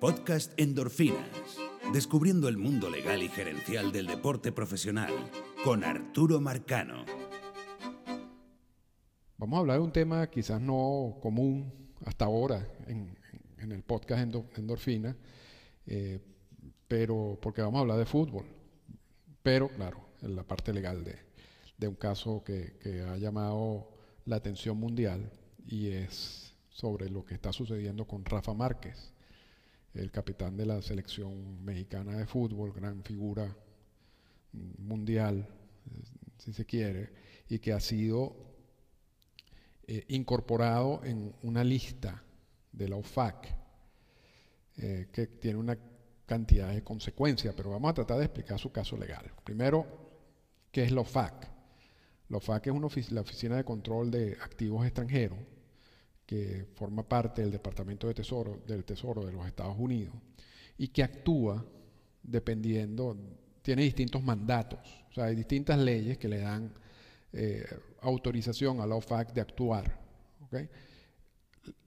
Podcast Endorfinas. Descubriendo el mundo legal y gerencial del deporte profesional con Arturo Marcano. Vamos a hablar de un tema quizás no común hasta ahora en, el podcast Endorfina, eh, pero porque vamos a hablar de fútbol. Pero claro, en la parte legal de, un caso que, que ha llamado la atención mundial y es sobre lo que está sucediendo con Rafa Márquez el capitán de la selección mexicana de fútbol, gran figura mundial, si se quiere, y que ha sido eh, incorporado en una lista de la OFAC, eh, que tiene una cantidad de consecuencias, pero vamos a tratar de explicar su caso legal. Primero, ¿qué es la OFAC? La OFAC es una la Oficina de Control de Activos Extranjeros, que forma parte del Departamento de Tesoro, del Tesoro de los Estados Unidos y que actúa dependiendo, tiene distintos mandatos, o sea, hay distintas leyes que le dan eh, autorización a la OFAC de actuar.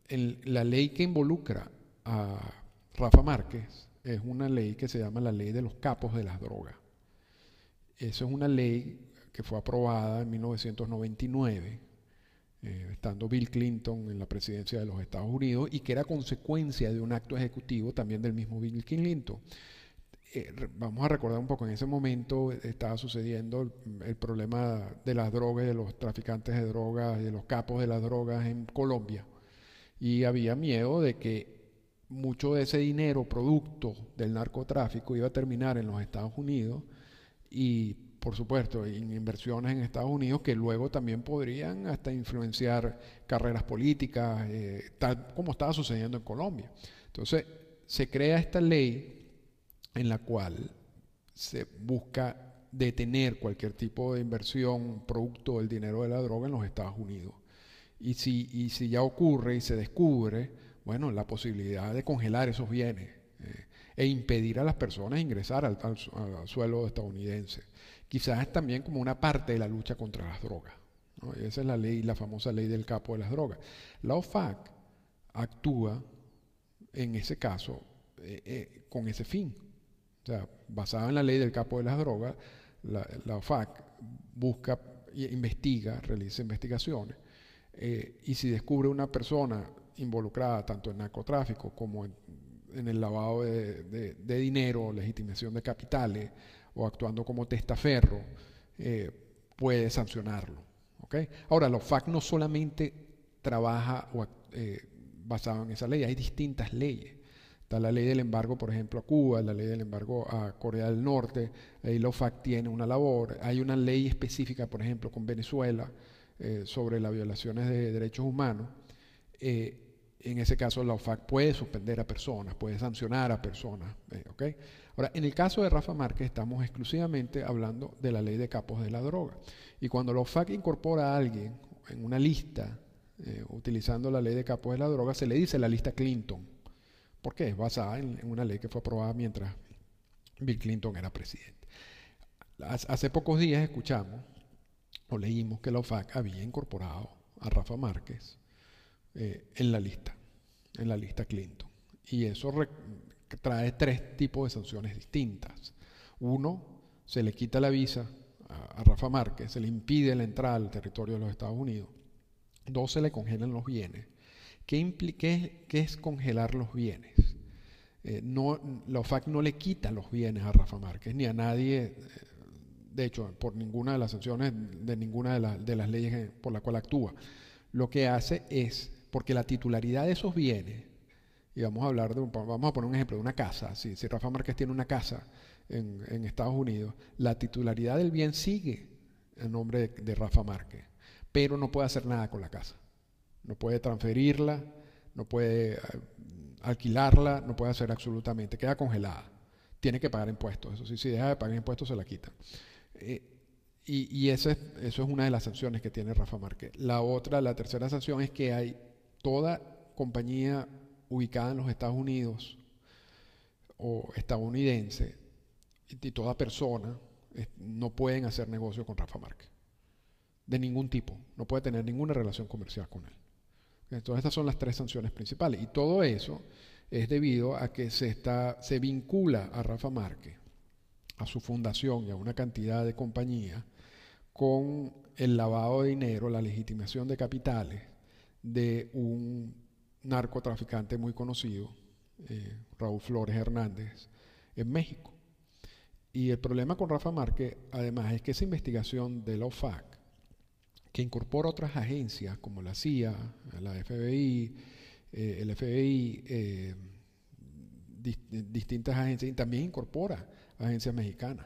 la ley que involucra a Rafa Márquez es una ley que se llama la ley de los capos de las drogas. Eso es una ley que fue aprobada en 1999 eh, estando Bill Clinton en la presidencia de los Estados Unidos y que era consecuencia de un acto ejecutivo también del mismo Bill Clinton. Eh, vamos a recordar un poco, en ese momento estaba sucediendo el, problema de las drogas, de los traficantes de drogas, de los capos de las drogas en Colombia. Y había miedo de que mucho de ese dinero, producto del narcotráfico, iba a terminar en los Estados Unidos y por supuesto, en inversiones en Estados Unidos que luego también podrían hasta influenciar carreras políticas, eh, tal como estaba sucediendo en Colombia. Entonces, se crea esta ley en la cual se busca detener cualquier tipo de inversión producto del dinero de la droga en los Estados Unidos. Y si, y si ya ocurre y se descubre, bueno, la posibilidad de congelar esos bienes eh, e impedir a las personas ingresar al suelo estadounidense quizás también como una parte de la lucha contra las drogas. esa es la ley, la famosa ley del capo de las drogas. La OFAC actúa en ese caso eh, eh, con ese fin. O sea, basada en la ley del capo de las drogas, la, OFAC busca, investiga, realiza investigaciones eh, y si descubre una persona involucrada tanto en narcotráfico como en, el lavado de, de dinero, legitimación de capitales, o actuando como testaferro, eh, puede sancionarlo. Ahora, la OFAC no solamente trabaja eh, basado en esa ley, hay distintas leyes. Está la ley del embargo, por ejemplo, a Cuba, la ley del embargo a Corea del Norte, ahí la OFAC tiene una labor. Hay una ley específica, por ejemplo, con Venezuela eh, sobre las violaciones de derechos humanos. En ese caso, la OFAC puede suspender a personas, puede sancionar a personas. ¿okay? Ahora, en el caso de Rafa Márquez estamos exclusivamente hablando de la ley de capos de la droga. Y cuando la OFAC incorpora a alguien en una lista eh, utilizando la ley de capos de la droga, se le dice la lista Clinton. porque Es basada en, una ley que fue aprobada mientras Bill Clinton era presidente. Hace pocos días escuchamos o leímos que la OFAC había incorporado a Rafa Márquez eh, en la lista, en la lista Clinton. Y eso trae tres tipos de sanciones distintas. Uno, se le quita la visa a, Rafa Márquez, se le impide la entrada al territorio de los Estados Unidos. Dos, se le congelan los bienes. ¿Qué, qué, es congelar los bienes? Eh, no, la OFAC no le quita los bienes a Rafa Márquez ni a nadie, eh, de hecho, por ninguna de las sanciones, de ninguna de, de las leyes por la cual actúa. Lo que hace es, porque la titularidad de esos bienes y vamos a hablar de, vamos a poner un ejemplo de una casa. Si, Rafa Márquez tiene una casa en, Estados Unidos, la titularidad del bien sigue en nombre de, Rafa Márquez, pero no puede hacer nada con la casa. No puede transferirla, no puede eh, alquilarla, no puede hacer absolutamente, queda congelada. Tiene que pagar impuestos. Eso sí, si deja de pagar impuestos se la quita. Eh, y, y ese, eso es una de las sanciones que tiene Rafa Márquez. La otra, la tercera sanción es que hay toda compañía ubicada en los Estados Unidos o estadounidense y toda persona no pueden hacer negocio con Rafa Márquez. De ningún tipo. No puede tener ninguna relación comercial con él. Entonces estas son las tres sanciones principales. Y todo eso es debido a que se, está, se vincula a Rafa Márquez, a su fundación y a una cantidad de compañías con el lavado de dinero, la legitimación de capitales de un narcotraficante muy conocido, eh, Raúl Flores Hernández, en México. Y el problema con Rafa Márquez, además, es que esa investigación de la OFAC, que incorpora otras agencias como la CIA, la FBI, eh, el FBI, eh, distintas agencias, y también incorpora agencias mexicanas.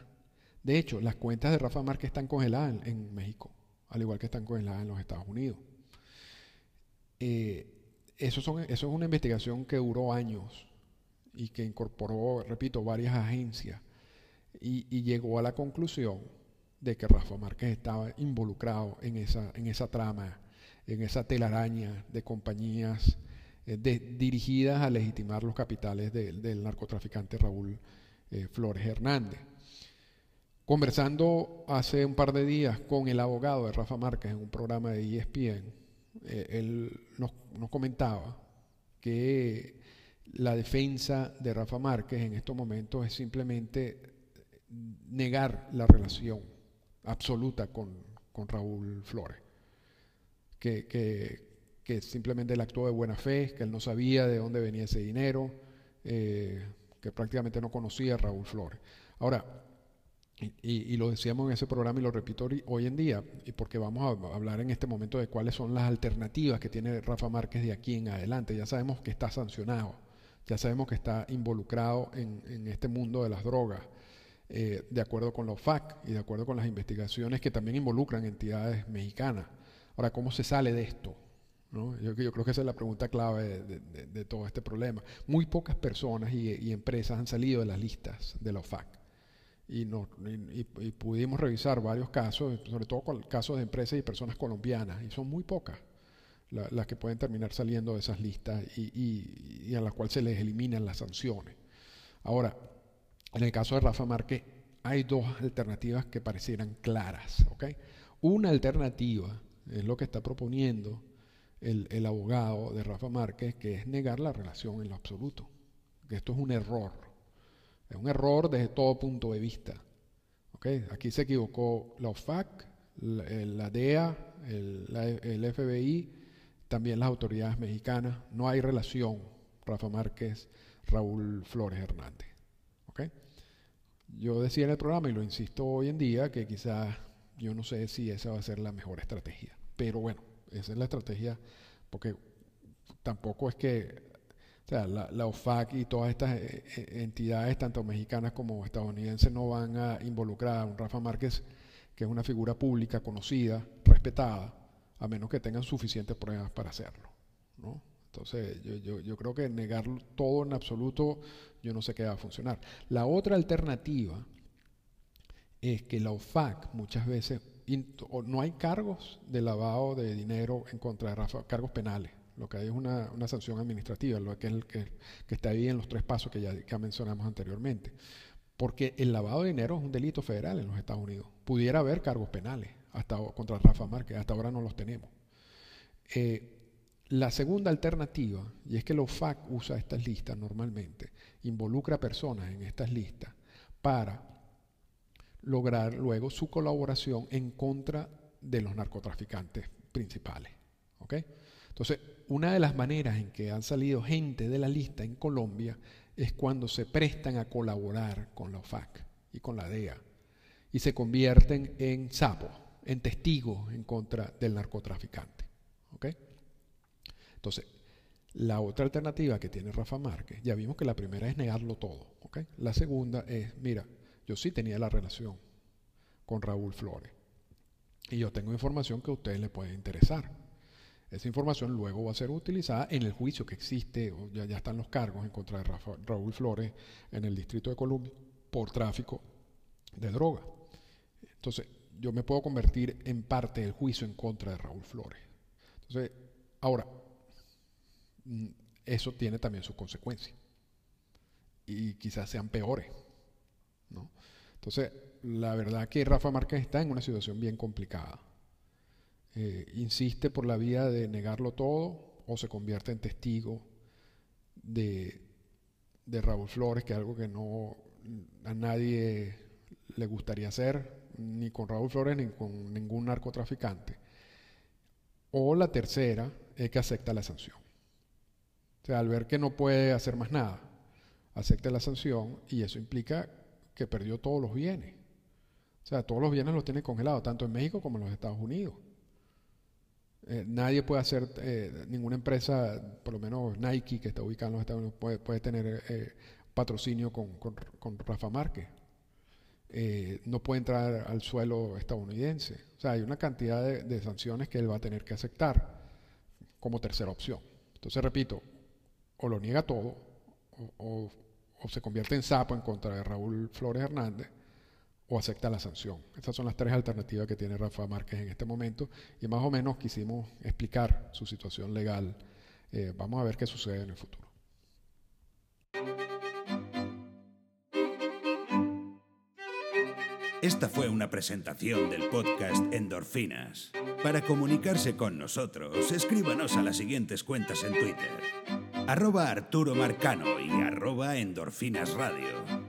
De hecho, las cuentas de Rafa Márquez están congeladas en, México, al igual que están congeladas en los Estados Unidos. Eh, eso, es una investigación que duró años y que incorporó, repito, varias agencias y, llegó a la conclusión de que Rafa Márquez estaba involucrado en esa, en esa trama, en esa telaraña de compañías eh, dirigidas a legitimar los capitales del narcotraficante Raúl eh, Flores Hernández. Conversando hace un par de días con el abogado de Rafa Márquez en un programa de ESPN, eh, él nos, comentaba que la defensa de Rafa Márquez en estos momentos es simplemente negar la relación absoluta con, Raúl Flores. Que, que, simplemente él actuó de buena fe, que él no sabía de dónde venía ese dinero, eh, que prácticamente no conocía a Raúl Flores. Ahora, y, lo decíamos en ese programa y lo repito hoy en día, porque vamos a hablar en este momento de cuáles son las alternativas que tiene Rafa Márquez de aquí en adelante. Ya sabemos que está sancionado, ya sabemos que está involucrado en, este mundo de las drogas, eh, de acuerdo con la OFAC y de acuerdo con las investigaciones que también involucran entidades mexicanas. Ahora, ¿cómo se sale de esto? Yo, creo que esa es la pregunta clave de, todo este problema. Muy pocas personas y, y empresas han salido de las listas de la OFAC y, y, pudimos revisar varios casos, sobre todo casos de empresas y personas colombianas, y son muy pocas las que pueden terminar saliendo de esas listas y, y, a las cuales se les eliminan las sanciones. Ahora, en el caso de Rafa Márquez, hay dos alternativas que parecieran claras. ¿okay? Una alternativa es lo que está proponiendo el, el abogado de Rafa Márquez, que es negar la relación en lo absoluto, que esto es un error es un error desde todo punto de vista. Aquí se equivocó la OFAC, la, DEA, el, FBI, también las autoridades mexicanas. No hay relación Rafa Márquez, Raúl Flores Hernández. Yo decía en el programa, y lo insisto hoy en día, que quizás yo no sé si esa va a ser la mejor estrategia. Pero bueno, esa es la estrategia, porque tampoco es que o sea, la, OFAC y todas estas eh, eh, entidades, tanto mexicanas como estadounidenses, no van a involucrar a un Rafa Márquez, que es una figura pública, conocida, respetada, a menos que tengan suficientes pruebas para hacerlo. Entonces, yo, yo, creo que negar todo en absoluto, yo no sé qué va a funcionar. La otra alternativa es que la OFAC muchas veces, no hay cargos de lavado de dinero en contra de Rafa, cargos penales lo que hay es una, sanción administrativa, lo que, es el que, está ahí en los tres pasos que ya mencionamos anteriormente. Porque el lavado de dinero es un delito federal en los Estados Unidos. Pudiera haber cargos penales hasta, contra Rafa Márquez, hasta ahora no los tenemos. Eh, la segunda alternativa, y es que la OFAC usa estas listas normalmente, involucra personas en estas listas para lograr luego su colaboración en contra de los narcotraficantes principales. ¿okay? Entonces, una de las maneras en que han salido gente de la lista en Colombia es cuando se prestan a colaborar con la OFAC y con la DEA y se convierten en sapos, en testigos en contra del narcotraficante. Entonces, la otra alternativa que tiene Rafa Márquez, ya vimos que la primera es negarlo todo. La segunda es, mira, yo sí tenía la relación con Raúl Flores y yo tengo información que a ustedes les puede interesar. Esa información luego va a ser utilizada en el juicio que existe, ya, ya están los cargos en contra de Raúl Flores en el Distrito de Columbia por tráfico de droga. Entonces, yo me puedo convertir en parte del juicio en contra de Raúl Flores. Entonces, ahora, mm, eso tiene también sus consecuencias. Y quizás sean peores. ¿no? Entonces, la verdad que Rafa Márquez está en una situación bien complicada. Eh, insiste por la vía de negarlo todo o se convierte en testigo de, de Raúl Flores, que es algo que no a nadie le gustaría hacer, ni con Raúl Flores ni con ningún narcotraficante. O la tercera es que acepta la sanción. O sea, al ver que no puede hacer más nada, acepta la sanción y eso implica que perdió todos los bienes. O sea, todos los bienes los tiene congelados, tanto en México como en los Estados Unidos. Eh, nadie puede hacer, eh, ninguna empresa, por lo menos Nike, que está ubicada en los Estados Unidos, puede, puede tener eh, patrocinio con, con, Rafa Márquez. no puede entrar al suelo estadounidense. O sea, hay una cantidad de, sanciones que él va a tener que aceptar como tercera opción. Entonces, repito, o lo niega todo, o, o se convierte en sapo en contra de Raúl Flores Hernández, o acepta la sanción. Estas son las tres alternativas que tiene Rafa Márquez en este momento y más o menos quisimos explicar su situación legal. Eh, vamos a ver qué sucede en el futuro. Esta fue una presentación del podcast Endorfinas. Para comunicarse con nosotros, escríbanos a las siguientes cuentas en Twitter. Arroba Arturo Marcano y arroba Endorfinas Radio.